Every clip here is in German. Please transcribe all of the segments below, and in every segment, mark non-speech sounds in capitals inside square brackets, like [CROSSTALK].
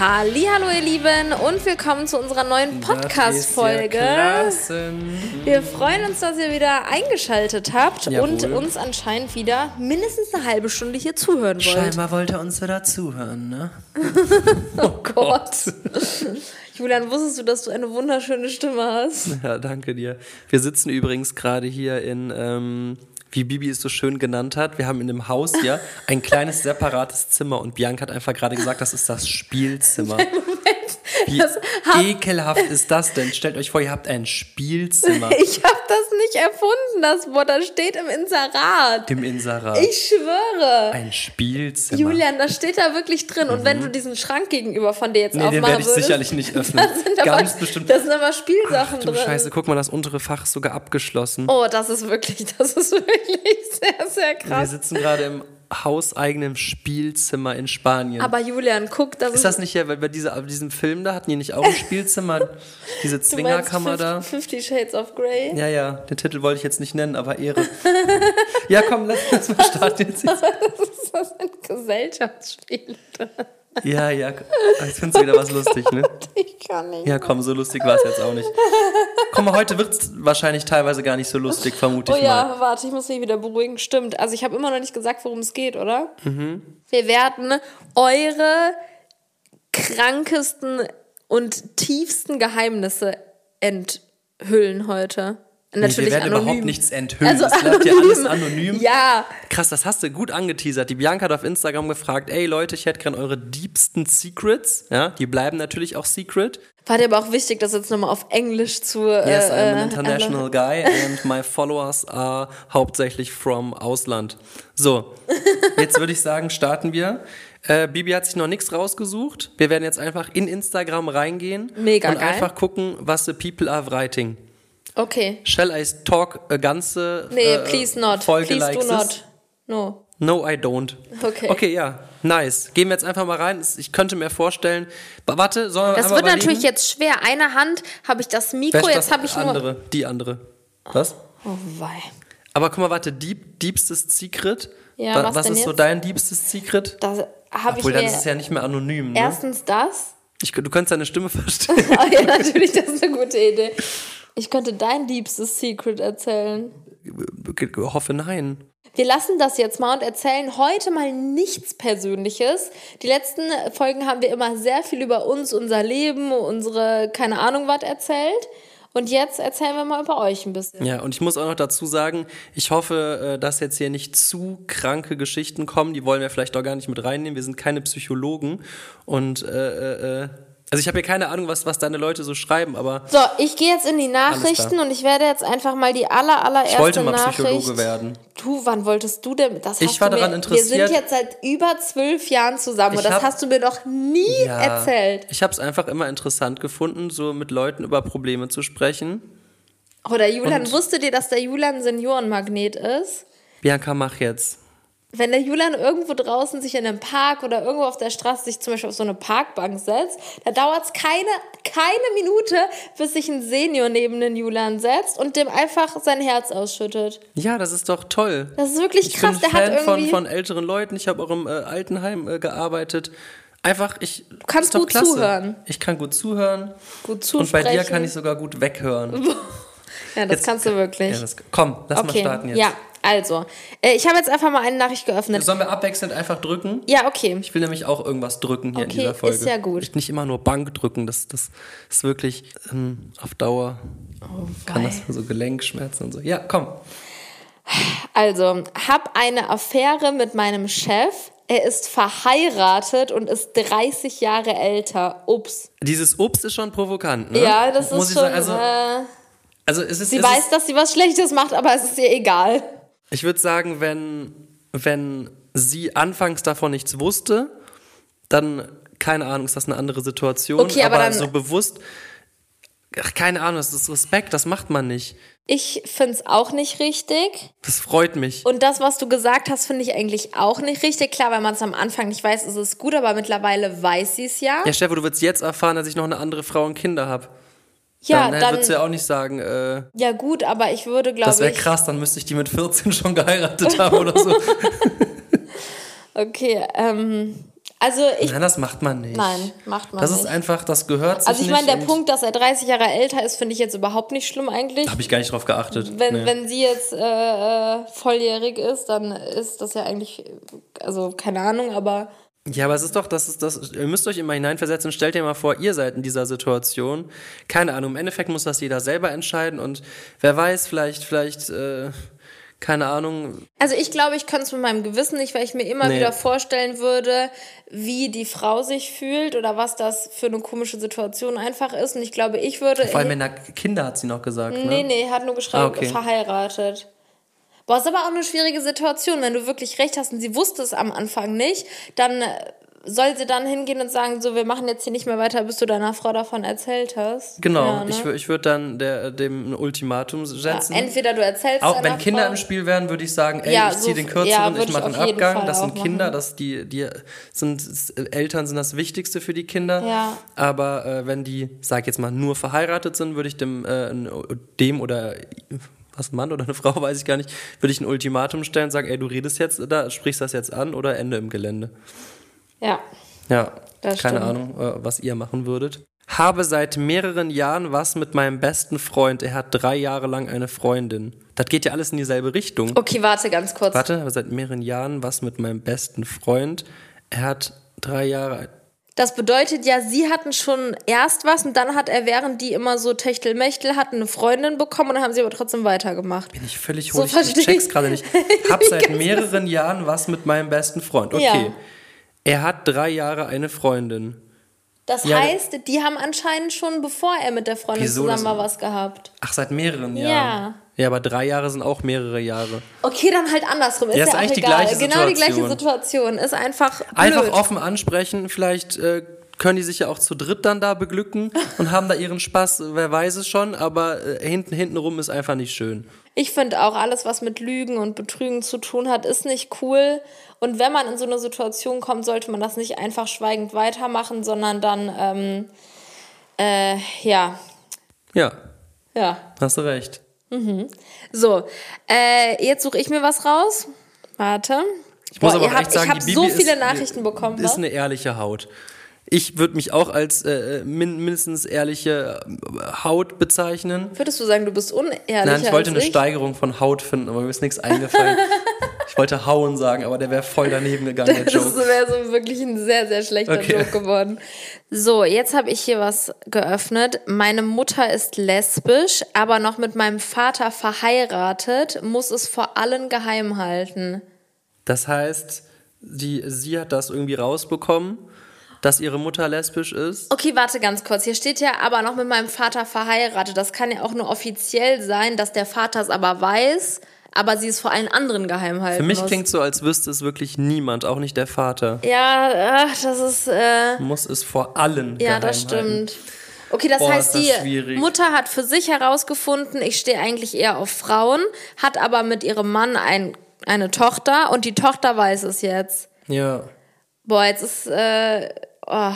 Hallo ihr Lieben und willkommen zu unserer neuen Podcast-Folge. Ja klassen. Wir freuen uns, dass ihr wieder eingeschaltet habt Jawohl. und uns anscheinend wieder mindestens eine halbe Stunde hier zuhören wollt. Scheinbar wollte er uns wieder zuhören, ne? [LAUGHS] Oh Gott. Julian, wusstest du, dass du eine wunderschöne Stimme hast? Ja, danke dir. Wir sitzen übrigens gerade hier in, ähm, wie Bibi es so schön genannt hat, wir haben in dem Haus hier ein kleines separates Zimmer und Bianca hat einfach gerade gesagt, das ist das Spielzimmer. [LAUGHS] Wie ekelhaft ist das denn? Stellt euch vor, ihr habt ein Spielzimmer [LAUGHS] Ich habe das nicht erfunden, das Wort. Das steht im Inserat. im Inserat. Ich schwöre. Ein Spielzimmer. Julian, das steht da wirklich drin. Und wenn du diesen Schrank gegenüber von dir jetzt Mhm. Nee, den aufmachen werde ich würdest, sicherlich nicht [LAUGHS] öffnen. da sind aber, Ganz bestimmt. Da sind aber Spielsachen Du drin. Scheiße, guck mal, das untere Fach ist sogar abgeschlossen. Oh, das ist wirklich, [LAUGHS] das ist wirklich sehr, sehr Wir krass. sitzen gerade im hauseigenen Spielzimmer in Spanien. Aber Julian, guck, das ist das nicht hier, weil bei dieser, bei diesem Film da hatten die nicht auch ein Spielzimmer, [LAUGHS] diese Zwingerkammer da? Fifty Shades of Grey? Ja, ja, den Titel wollte ich jetzt nicht nennen, aber Ehre. ja, komm, lass uns mal starten jetzt. [LAUGHS] Das sind Gesellschaftsspiele. Ja, ja, jetzt findest du wieder was lustig, ne? [LAUGHS] Ich kann nicht. Ja, komm, so lustig war es jetzt auch nicht. Komm mal, heute wird es wahrscheinlich teilweise gar nicht so lustig, vermute Oh ich mal. ja, warte, ich muss mich wieder beruhigen. Stimmt. Also ich habe immer noch nicht gesagt, worum es geht, oder? Mhm. Wir werden eure krankesten und tiefsten Geheimnisse enthüllen heute. Nee, Natürlich wir werden anonym. überhaupt nichts enthüllen. Also es bleibt ja alles anonym. Ja, Krass, das hast du gut angeteasert. Die Bianca hat auf Instagram gefragt, ey Leute, ich hätte gern eure diebsten Secrets. Ja, die bleiben natürlich auch secret. war dir aber auch wichtig, das jetzt nochmal auf Englisch zu. Äh, Yes, I'm an äh, international guy and my followers are hauptsächlich from Ausland. So, jetzt würde ich sagen, starten wir. Äh, Bibi hat sich noch nichts rausgesucht. Wir werden jetzt einfach in Instagram reingehen Mega und geil. einfach gucken, was the people are writing. Okay. Shall I talk a ganze Nee, äh, please not. Folge please like do this? not. No. No, I don't. Okay. Okay, ja. Nice. Gehen wir jetzt einfach mal rein. Ich könnte mir vorstellen. Warte, sollen wir Das wird überlegen? natürlich jetzt schwer. Eine Hand habe ich das Mikro, ist jetzt das habe ich nur. andere, die andere. Was? Oh wei. Aber guck mal, warte, Dieb, diebstes Secret. Ja, Wa- was was ist so jetzt? dein diebstes Secret? Da habe ich Obwohl, dann ist es ja nicht mehr anonym. Ne? erstens das. Ich, du könntest deine Stimme [LAUGHS] verstehen. Ah [LAUGHS] ja, natürlich, das ist eine gute Idee. Ich könnte dein liebstes Secret erzählen. Ich hoffe, nein. Wir lassen das jetzt mal und erzählen heute mal nichts Persönliches. Die letzten Folgen haben wir immer sehr viel über uns, unser Leben, unsere, keine Ahnung, was erzählt. Und jetzt erzählen wir mal über euch ein bisschen. Ja, und ich muss auch noch dazu sagen, ich hoffe, äh, dass jetzt hier nicht zu kranke Geschichten kommen. Die wollen wir vielleicht auch gar nicht mit reinnehmen. Wir sind keine Psychologen. Und, äh, äh, äh, also ich habe hier keine Ahnung, was, was deine Leute so schreiben, aber So, ich gehe jetzt in die Nachrichten und ich werde jetzt einfach mal die aller, allererste ich wollte mal Nachricht. Psychologe werden. Du, wann wolltest du denn? Das Ich war daran mir, interessiert. Wir sind jetzt seit über zwölf Jahren zusammen und das hab- hast du mir doch nie erzählt. Ich habe es einfach immer interessant gefunden, so mit Leuten über Probleme zu sprechen. Oder Julian, Und- wusstet ihr, dass der Julian Seniorenmagnet ist? Bianca, mach jetzt. Wenn der Julian irgendwo draußen sich in einem Park oder irgendwo auf der Straße sich zum Beispiel auf so eine Parkbank setzt, da dauert es keine, keine Minute, bis sich ein Senior neben den Julian setzt und dem einfach sein Herz ausschüttet. Ja, das ist doch toll. Das ist wirklich Ich krass. bin Der hat Fan von, irgendwie. von älteren Leuten. Ich habe auch im äh, Altenheim äh, gearbeitet. Einfach, ich. Du kannst gut zuhören. Ich kann gut zuhören. gut Und bei dir kann ich sogar gut weghören. [LAUGHS] Ja, das Jetzt- kannst du wirklich. Ja, das, komm, lass mal okay. starten jetzt. Ja, also. Äh, ich habe jetzt einfach mal eine Nachricht geöffnet. Sollen wir abwechselnd einfach drücken? Ja, okay. Ich will nämlich auch irgendwas drücken hier in Okay, dieser Folge. ist ja gut. Ich nicht immer nur Bank drücken. Das, das ist wirklich ähm, auf Dauer. kann das so Gelenkschmerzen und so. Ja, komm. Also, hab eine Affäre mit meinem Chef. Er ist verheiratet und ist 30 Jahre älter. Ups. Dieses Obst ist schon provokant, ne? Ja, das Muss ist ich schon. sagen, also, äh, also es ist, sie es weiß, ist, dass sie was Schlechtes macht, aber es ist ihr egal. Ich würde sagen, wenn, wenn sie anfangs davon nichts wusste, dann, keine Ahnung, ist das eine andere Situation. Okay, aber dann- so bewusst, ach, keine Ahnung, das ist Respekt, das macht man nicht. Ich finde es auch nicht richtig. Das freut mich. Und das, was du gesagt hast, finde ich eigentlich auch nicht richtig. Klar, wenn man es am Anfang nicht weiß, ist es gut, aber mittlerweile weiß sie es ja. Ja, Stefan, du wirst jetzt erfahren, dass ich noch eine andere Frau und Kinder habe. Ja, dann, dann, würdest du ja auch nicht sagen, äh, ja gut, aber ich würde, glaube das wäre ich, krass, dann müsste ich die mit 14 schon geheiratet haben oder so. [LAUGHS] okay, ähm, Also ich. Nein, das macht man nicht. Nein, macht man Das nicht. ist einfach, das gehört also ich meine, der Punkt, dass er 30 Jahre älter ist, finde ich jetzt überhaupt nicht schlimm eigentlich. Habe ich gar nicht drauf geachtet. Wenn, Nee. wenn sie jetzt äh, äh, volljährig ist, dann ist das ja eigentlich, also keine Ahnung, aber Ja, aber es ist doch, das ist das, ihr müsst euch immer hineinversetzen, stellt ihr mal vor, ihr seid in dieser Situation. Keine Ahnung, im Endeffekt muss das jeder selber entscheiden und wer weiß, vielleicht, vielleicht, äh, keine Ahnung, Also ich glaube, ich könnte es mit meinem Gewissen nicht, weil ich mir immer Nee. wieder vorstellen würde, wie die Frau sich fühlt oder was das für eine komische Situation einfach ist. Und ich glaube, ich würde. vor allem wenn er Kinder hat sie noch gesagt, ne? nee, nee, hat nur geschrieben, Ah, okay. verheiratet. Boah, ist aber auch eine schwierige Situation, wenn du wirklich recht hast und sie wusste es am Anfang nicht, dann äh, soll sie dann hingehen und sagen, so, wir machen jetzt hier nicht mehr weiter, bis du deiner Frau davon erzählt hast. Genau, Ja, ne? ich, ich würde dann der, dem ein Ultimatum setzen. ja, entweder du erzählst Auch wenn Kinder Frau, im Spiel wären, würde ich sagen, ey, Ja, ich ziehe so- den ja, kürzeren, ich mache einen Abgang. Fall Das sind Kinder, machen. das die, die sind Eltern sind das Wichtigste für die Kinder. Ja. Aber äh, wenn die, sag jetzt mal, nur verheiratet sind, würde ich dem, äh, dem oder was ein Mann oder eine [LAUGHS] Frau, weiß ich gar nicht, würde ich ein Ultimatum stellen, sagen, ey, du redest jetzt da, sprichst das jetzt an oder Ende im Gelände. Ja. Ja, Das keine stimmt. Ahnung, äh, was ihr machen würdet. Habe seit mehreren Jahren was mit meinem besten Freund. Er hat drei Jahre lang eine Freundin. Das geht ja alles in dieselbe Richtung. Okay, warte ganz kurz. Warte, habe seit mehreren Jahren was mit meinem besten Freund. Er hat drei Jahre. Das bedeutet ja, sie hatten schon erst was und dann hat er, während die immer so Techtelmechtel hatten, eine Freundin bekommen und dann haben sie aber trotzdem weitergemacht. Bin ich völlig So hohl. ich, versteh ich check's gerade nicht. [LAUGHS] Hab seit mehreren Jahren was mit meinem besten Freund. Okay. Ja. Er hat drei Jahre eine Freundin. Das Ja, heißt, die haben anscheinend schon, bevor er mit der Freundin zusammen war, was gehabt. Ach, seit mehreren Ja. Jahren. Ja, aber drei Jahre sind auch mehrere Jahre. Okay, dann halt andersrum. Ist Ja, ja, ist auch eigentlich die gleiche genau die gleiche Situation. Situation. Ist einfach blöd. Einfach offen ansprechen, vielleicht äh, können die sich ja auch zu dritt dann da beglücken und haben da ihren Spaß, wer weiß es schon, aber äh, hinten hintenrum ist einfach nicht schön. Ich finde auch, alles, was mit Lügen und Betrügen zu tun hat, ist nicht cool. Und wenn man in so eine Situation kommt, sollte man das nicht einfach schweigend weitermachen, sondern dann, ähm, äh, ja, Ja, ja. hast du recht. So, äh, jetzt suche ich mir was raus. Warte. Ich muss Boah, aber habt, echt sagen, ich habe so Bibi viele ist, Nachrichten bekommen. Ist was? eine ehrliche Haut. Ich würde mich auch als äh, min mindestens ehrliche äh, Haut bezeichnen. Würdest du sagen, du bist unehrlicher Nein, ich wollte eine ich? Steigerung von Haut finden, aber mir ist nichts eingefallen. [LAUGHS] ich wollte hauen sagen, aber der wäre voll daneben gegangen, der [LAUGHS] Das wäre so wirklich ein sehr, sehr schlechter Okay. Joke geworden. So, jetzt habe ich hier was geöffnet. Meine Mutter ist lesbisch, aber noch mit meinem Vater verheiratet, muss es vor allen geheim halten. Das heißt, die, sie hat das irgendwie rausbekommen, dass ihre Mutter lesbisch ist. Okay, warte ganz kurz. Hier steht ja aber noch mit meinem Vater verheiratet. Das kann ja auch nur offiziell sein, dass der Vater es aber weiß, aber sie es vor allen anderen geheim halten Für mich klingt so, als wüsste es wirklich niemand, auch nicht der Vater. Ja, ach, das ist. Äh, Muss es vor allen Ja, geheim das halten. stimmt. Okay, das Boah, heißt, ist das die schwierig. Mutter hat für sich herausgefunden, ich stehe eigentlich eher auf Frauen, hat aber mit ihrem Mann ein, eine Tochter und die Tochter weiß es jetzt. Ja. Boah, jetzt ist, äh, oh.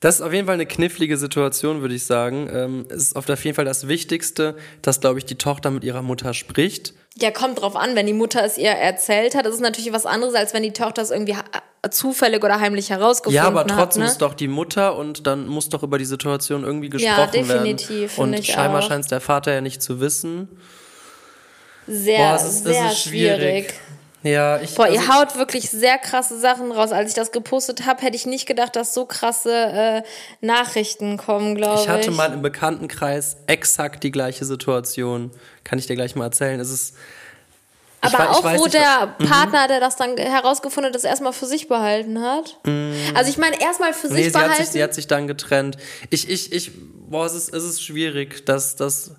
Das ist auf jeden Fall eine knifflige Situation, würde ich sagen. Ähm, es ist auf jeden Fall das Wichtigste, dass, glaube ich, die Tochter mit ihrer Mutter spricht. Ja, kommt drauf an, wenn die Mutter es ihr erzählt hat, ist es natürlich was anderes, als wenn die Tochter es irgendwie ha- zufällig oder heimlich herausgefunden Ja, aber hat. trotzdem ne? ist doch die Mutter und dann muss doch über die Situation irgendwie Ja, gesprochen definitiv, werden. Und scheinbar scheint es der Vater ja nicht zu wissen. Sehr, Boah, es ist, es sehr ist schwierig. schwierig. Ja, ich. Boah, also, ihr haut wirklich sehr krasse Sachen raus. Als ich das gepostet habe, hätte ich nicht gedacht, dass so krasse äh, Nachrichten kommen, glaube ich. Ich hatte mal im Bekanntenkreis exakt die gleiche Situation. Kann ich dir gleich mal erzählen. Es ist. ich Aber ich auch, weiß wo nicht, der Partner, der das dann herausgefunden hat, das erstmal für sich behalten hat. Also ich meine, erstmal für Nee, sich sie hat, behalten. sich, sie hat sich dann getrennt. Ich, ich, ich, boah, es ist, es ist schwierig, dass, dass,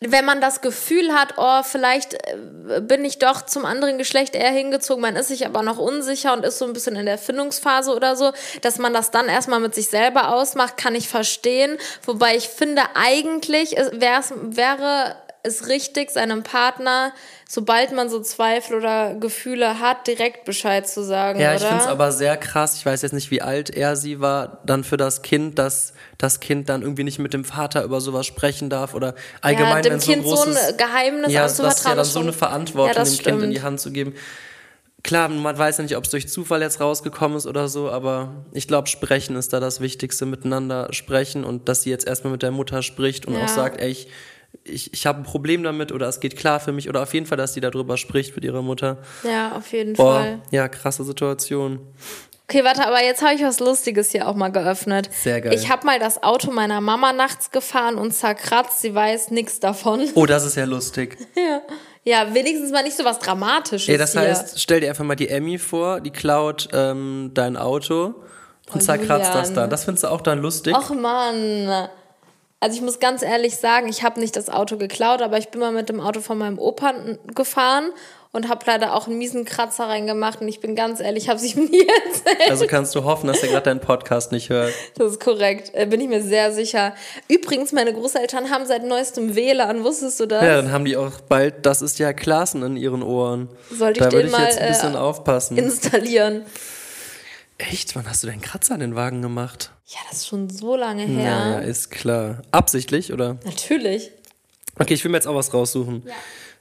wenn man das Gefühl hat, oh, vielleicht äh, bin ich doch zum anderen Geschlecht eher hingezogen, man ist sich aber noch unsicher und ist so ein bisschen in der Findungsphase oder so, dass man das dann erstmal mit sich selber ausmacht, kann ich verstehen. Wobei ich finde, eigentlich wäre es richtig, seinem Partner, sobald man so Zweifel oder Gefühle hat, direkt Bescheid zu sagen, Ja, ich finde es aber sehr krass. Ich weiß jetzt nicht, wie alt er sie war, dann für das Kind, dass das Kind dann irgendwie nicht mit dem Vater über sowas sprechen darf oder allgemein, ja, dem wenn so Kind so großes, ein Geheimnis ja, das ist ja dann so eine Verantwortung ja, dem Kind in stimmt. die Hand zu geben. klar, man weiß ja nicht, ob es durch Zufall jetzt rausgekommen ist oder so, aber ich glaube, sprechen ist da das Wichtigste, miteinander sprechen und dass sie jetzt erstmal mit der Mutter spricht und Ja. auch sagt, ey, ich, ich, ich habe ein Problem damit oder es geht klar für mich oder auf jeden Fall, dass sie darüber spricht mit ihrer Mutter. Ja, auf jeden Boah, Fall. ja, krasse Situation. Okay, warte, aber jetzt habe ich was Lustiges hier auch mal geöffnet. Sehr geil. Ich habe mal das Auto meiner Mama nachts gefahren und zerkratzt. Sie weiß nichts davon. Oh, das ist ja lustig. [LAUGHS] Ja. Ja, wenigstens mal nicht so was Dramatisches. Ja, das hier. heißt, stell dir einfach mal die Emmy vor, die klaut ähm, dein Auto und Oh, zerkratzt das Julian. da. Das findest du auch dann lustig? Och Mann. Also ich muss ganz ehrlich sagen, ich habe nicht das Auto geklaut, aber ich bin mal mit dem Auto von meinem Opa gefahren und habe leider auch einen miesen Kratzer reingemacht und ich bin ganz ehrlich, ich habe es ihm [LAUGHS] nie erzählt. Also kannst du hoffen, dass er gerade deinen Podcast nicht hört. Das ist korrekt, äh, bin ich mir sehr sicher. Übrigens, meine Großeltern haben seit neuestem WLAN, wusstest du das? Ja, dann haben die auch bald, das ist ja Klassen in ihren Ohren. Sollte ich da den ich mal, jetzt ein bisschen äh, aufpassen. Installieren. Echt? Wann hast du deinen Kratzer an den Wagen gemacht? Ja, das ist schon so lange her. Ja, ja, ist klar. Absichtlich, oder? Natürlich. Okay, ich will mir jetzt auch was raussuchen.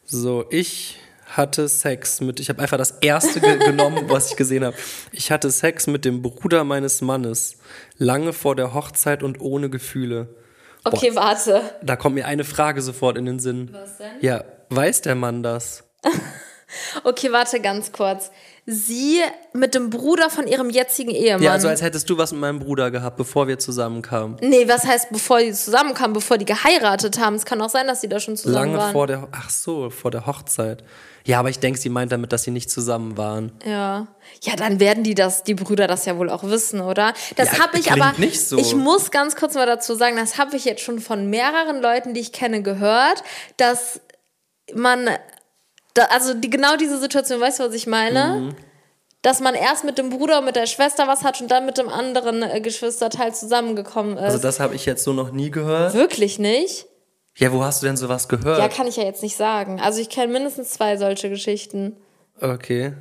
So, ich hatte Sex mit, ich habe einfach das erste ge genommen, was ich gesehen habe. Ich hatte Sex mit dem Bruder meines Mannes, lange vor der Hochzeit und ohne Gefühle. Okay, warte. Da kommt mir eine Frage sofort in den Sinn. Was denn? Ja, weiß der Mann das? [LAUGHS] Okay, warte ganz kurz. Sie mit dem Bruder von ihrem jetzigen Ehemann. Ja, also als hättest du was mit meinem Bruder gehabt, bevor wir zusammenkamen. nee, was heißt, bevor die zusammenkamen, bevor die geheiratet haben? Es kann auch sein, dass sie da schon zusammen Lange waren. vor der, ach so, vor der Hochzeit. Ja, aber ich denke, sie meint damit, dass sie nicht zusammen waren. Ja. Ja, dann werden die das, die Brüder das ja wohl auch wissen, oder? Das Ja, habe ich aber. nicht so. Ich muss ganz kurz mal dazu sagen, das habe ich jetzt schon von mehreren Leuten, die ich kenne, gehört, dass man, da, also die, genau diese Situation, weißt du, was ich meine? Mhm. Dass man erst mit dem Bruder und mit der Schwester was hat und dann mit dem anderen äh, Geschwisterteil zusammengekommen ist. Also das habe ich jetzt so noch nie gehört. Wirklich nicht? Ja, wo hast du denn sowas gehört? Ja, kann ich ja jetzt nicht sagen. Also ich kenne mindestens zwei solche Geschichten. Okay.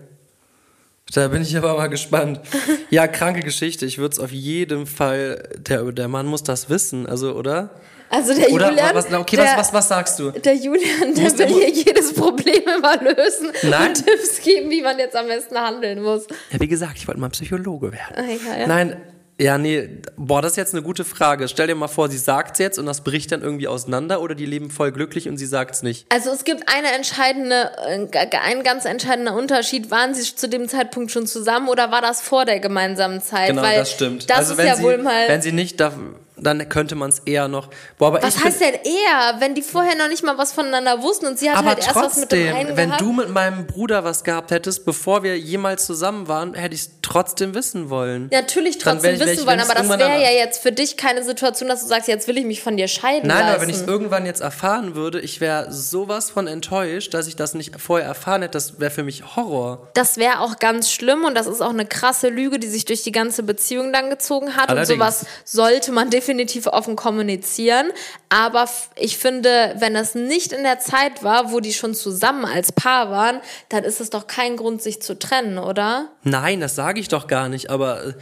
Da bin ich aber mal gespannt. [LAUGHS] Ja, kranke Geschichte. Ich würde es auf jeden Fall, der, der Mann muss das wissen, also, oder? Also der Oder Julian, was, okay, der, was, was, was sagst du? der Julian, der will hier jedes Problem immer lösen Nein. und Tipps geben, wie man jetzt am besten handeln muss. Ja, wie gesagt, ich wollte mal Psychologe werden. Ah, ja, ja. Nein, ja, nee, boah, das ist jetzt eine gute Frage. Stell dir mal vor, sie sagt's jetzt und das bricht dann irgendwie auseinander oder die leben voll glücklich und sie sagt's nicht. Also es gibt eine entscheidende, ein ganz entscheidender Unterschied. Waren sie zu dem Zeitpunkt schon zusammen oder war das vor der gemeinsamen Zeit? Genau, Weil das stimmt. Das also ist wenn ja sie, wohl mal. wenn sie nicht, darf, dann könnte man es eher noch. Boah, aber was heißt denn eher, wenn die vorher noch nicht mal was voneinander wussten und sie hat aber halt erst was mit dem trotzdem, einen wenn gehabt? du mit meinem Bruder was gehabt hättest, bevor wir jemals zusammen waren, hätte ich es trotzdem wissen wollen. Natürlich Dann trotzdem ich- wissen ich- wollen, aber das wäre ja jetzt für dich keine Situation, dass du sagst, jetzt will ich mich von dir scheiden Nein, lassen. aber wenn ich es irgendwann jetzt erfahren würde, ich wäre sowas von enttäuscht, dass ich das nicht vorher erfahren hätte. Das wäre für mich Horror. Das wäre auch ganz schlimm und das ist auch eine krasse Lüge, die sich durch die ganze Beziehung dann gezogen hat. Allerdings. Und sowas sollte man definitiv offen kommunizieren. Aber ich finde, wenn das nicht in der Zeit war, wo die schon zusammen als Paar waren, dann ist es doch kein Grund, sich zu trennen, oder? Nein, das sage ich doch gar nicht, aber äh,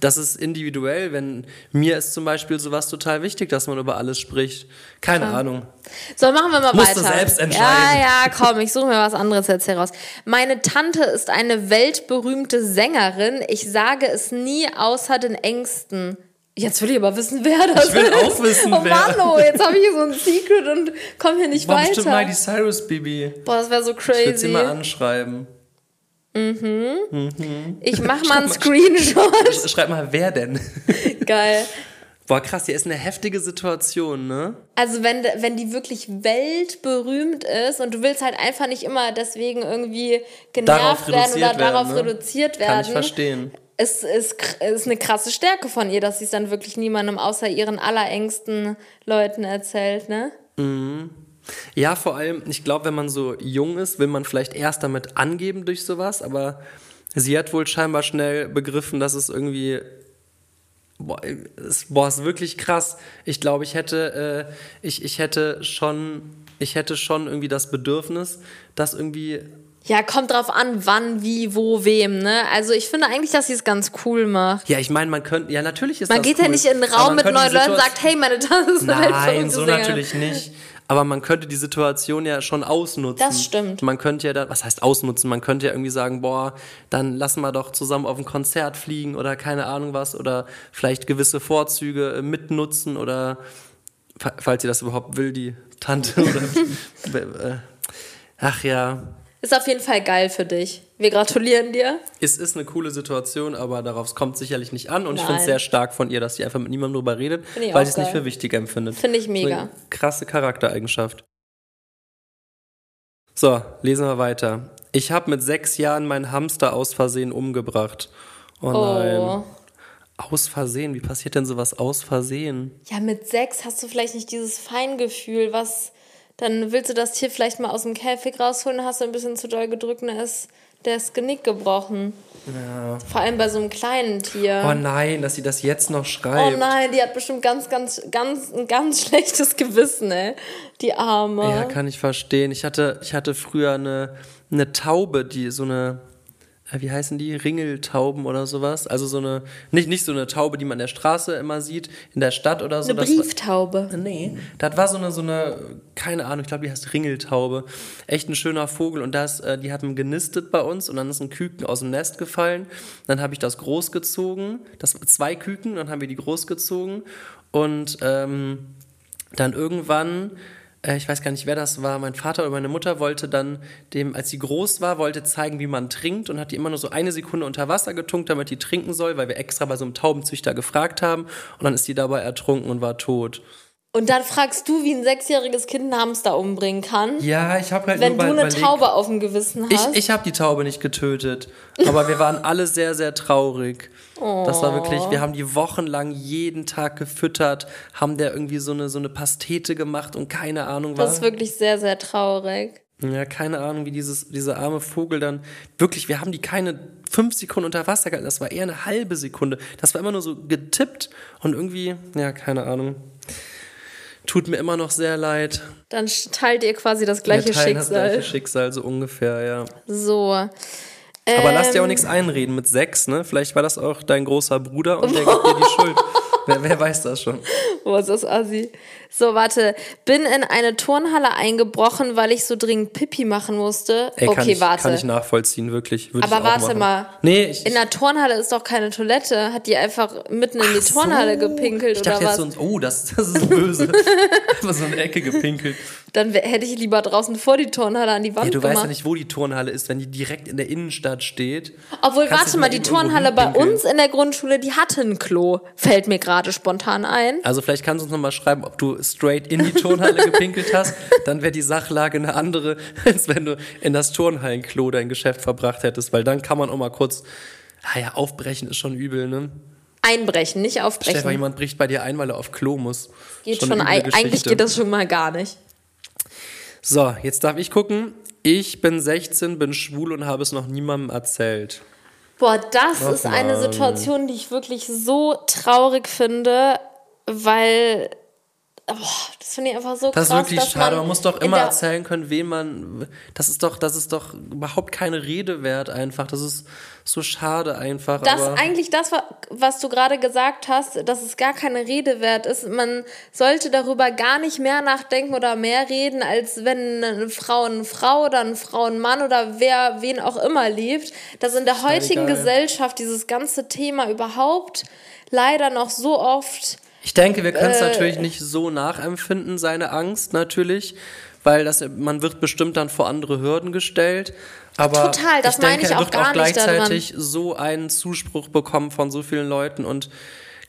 das ist individuell. Wenn mir ist zum Beispiel sowas total wichtig, dass man über alles spricht. Keine Ahnung. So, machen wir mal Musst du weiter. selbst entscheiden. Ja, ja, komm, ich suche mir was anderes jetzt heraus. Meine Tante ist eine weltberühmte Sängerin. Ich sage es nie außer den Ängsten. Jetzt will ich aber wissen, wer das Ich will ist. auch wissen, oh wer. Mann, oh, jetzt habe ich hier so ein Secret und komme hier nicht War weiter. bestimmt Miley Cyrus, Bibi. Boah, das wäre so Ich würde sie crazy. mal anschreiben. Ich mach mal einen Screenshot. Sch- Schreib mal, wer denn? [LAUGHS] Geil. Boah, krass, hier ist eine heftige Situation, ne? Also wenn, wenn die wirklich weltberühmt ist und du willst halt einfach nicht immer deswegen irgendwie genervt werden oder reduziert darauf werden, ne? reduziert werden. Kann ich verstehen. Es ist, ist eine krasse Stärke von ihr, dass sie es dann wirklich niemandem außer ihren allerengsten Leuten erzählt, ne? Ja, vor allem, ich glaube, wenn man so jung ist, will man vielleicht erst damit angeben durch sowas, aber sie hat wohl scheinbar schnell begriffen, dass es irgendwie. Boah, es, boah, ist wirklich krass. Ich glaube, ich hätte, äh, ich, ich hätte schon, ich hätte schon irgendwie das Bedürfnis, das irgendwie Ja, kommt drauf an, wann, wie, wo, wem, ne? Also ich finde eigentlich, dass sie es ganz cool macht. Ja, ich meine, man könnte, ja, natürlich ist Man das geht cool, ja nicht in einen aber Raum man mit neuen Leuten und sagt, hey, meine Tante ist eine Nein, weltberühmte so natürlich nicht. Aber man könnte die Situation ja schon ausnutzen. Das stimmt. Man könnte ja da, was heißt ausnutzen? Man könnte ja irgendwie sagen, boah, dann lassen wir doch zusammen auf ein Konzert fliegen oder keine Ahnung was oder vielleicht gewisse Vorzüge äh, mitnutzen oder fa- falls sie das überhaupt will, die Tante [LAUGHS] oder äh, ach ja, Ist auf jeden Fall geil für dich. Wir gratulieren dir. es ist eine coole Situation, aber darauf kommt sicherlich nicht an und ich finde es Nein. sehr stark von ihr, dass sie einfach mit niemandem drüber redet, weil sie es nicht für wichtig empfindet. Finde ich mega. krasse Charaktereigenschaft. So, lesen wir weiter. Ich habe mit sechs Jahren meinen Hamster aus Versehen umgebracht. Oh nein. Oh. Aus Versehen? Wie passiert denn sowas aus Versehen? Ja, mit sechs hast du vielleicht nicht dieses Feingefühl, was. Dann willst du das Tier vielleicht mal aus dem Käfig rausholen, hast du ein bisschen zu doll gedrückt und ist das Genick gebrochen. Vor allem bei so einem kleinen Tier. Oh nein, dass sie das jetzt noch Oh schreibt. nein, die hat bestimmt ganz, ganz, ganz, ein ganz [LAUGHS] schlechtes Gewissen, ey. Die Arme. Ja, kann ich verstehen. Ich hatte, ich hatte früher eine, eine Taube, die so eine, wie heißen die? Ringeltauben oder sowas. Also so eine, nicht, nicht so eine Taube, die man in der Straße immer sieht, in der Stadt oder so. Eine Das war- Brieftaube. Nee, das war so eine, so eine, keine Ahnung, ich glaube, die heißt Ringeltaube. Echt ein schöner Vogel und das, äh, die hatten genistet bei uns und dann ist ein Küken aus dem Nest gefallen. Dann habe ich das großgezogen, das zwei Küken, dann haben wir die großgezogen und ähm, dann irgendwann, äh, ich weiß gar nicht, wer das war, mein Vater oder meine Mutter wollte dann dem, als sie groß war, wollte zeigen, wie man trinkt und hat die immer nur so eine Sekunde unter Wasser getunkt, damit die trinken soll, weil wir extra bei so einem Taubenzüchter gefragt haben und dann ist die dabei ertrunken und war tot. Und dann fragst du, wie ein sechsjähriges Kind einen Hamster umbringen kann. Ja, ich habe halt wenn nur du eine Taube auf dem Gewissen Ich, hast. ich habe die Taube nicht getötet, aber wir waren alle sehr, sehr traurig. Das war wirklich, wir haben die wochenlang jeden Tag gefüttert, haben der irgendwie so eine, so eine Pastete gemacht und keine Ahnung das was. ist wirklich sehr, sehr traurig. Ja, keine Ahnung, wie dieses, dieser arme Vogel dann wirklich, wir haben die keine fünf Sekunden unter Wasser gehalten, das war eher eine halbe Sekunde. Das war immer nur so getippt und irgendwie, ja, keine Ahnung. Tut mir immer noch sehr leid. Dann teilt ihr quasi das gleiche Wir teilen das Schicksal. gleiche Schicksal, so ungefähr, ja. So. Aber lass dir auch Ähm, nichts einreden mit sechs, ne? Vielleicht war das auch dein großer Bruder und der gibt dir die [LAUGHS] Schuld. Wer, wer weiß das schon? [LAUGHS] Boah, ist das assi. So, warte. Bin in eine Turnhalle eingebrochen, weil ich so dringend Pipi machen musste. Ey, okay, ich, warte. Kann ich nachvollziehen, wirklich. Würde Aber warte machen. mal. Nee, ich, in der Turnhalle ist doch keine Toilette. Hat die einfach mitten in die Ach so. Turnhalle gepinkelt ich oder dachte was? jetzt so, oh, das, das ist böse. [LAUGHS] Einfach so eine Ecke gepinkelt. Dann hätte ich lieber draußen vor die Turnhalle an die Wand Ja, du gemacht. weißt ja nicht, wo die Turnhalle ist, wenn die direkt in der Innenstadt steht. Obwohl, warte mal, die Turnhalle bei uns in der Grundschule, die hatte ein Klo. Fällt mir gerade spontan ein. Also vielleicht kannst du uns nochmal schreiben, ob du straight in die Turnhalle gepinkelt hast. [LAUGHS] Dann wäre die Sachlage eine andere, [LAUGHS] als wenn du in das Turnhallenklo dein Geschäft verbracht hättest. Weil dann kann man auch mal kurz, ah ja, aufbrechen ist schon übel, ne? Einbrechen, nicht aufbrechen. mal, jemand bricht bei dir ein, weil er auf Klo muss. Geht Schon schon, eigentlich geht das schon mal gar nicht. So, jetzt darf ich gucken. Ich bin 16, bin schwul und habe es noch niemandem erzählt. Boah, das Ach, ist eine Mann. Situation, die ich wirklich so traurig finde, weil boah, das finde ich einfach so Das krass. ist wirklich schade. Man muss doch immer erzählen können, wen man. Das ist doch, das ist doch überhaupt keine Rede wert einfach. Das ist so schade einfach. Das aber eigentlich das, wa- was du gerade gesagt hast, dass es gar keine Rede wert ist. Man sollte darüber gar nicht mehr nachdenken oder mehr reden, als wenn eine Frau eine Frau oder eine Frau einen Mann oder wer wen auch immer liebt. Dass in der heutigen egal. Gesellschaft dieses ganze Thema überhaupt leider noch so oft Ich denke, wir können es Äh. natürlich nicht so nachempfinden, seine Angst natürlich, weil das, man wird bestimmt dann vor andere Hürden gestellt. Aber Total, das ich denke, meine ich er auch wird auch daran. gleichzeitig so einen Zuspruch bekommen von so vielen Leuten und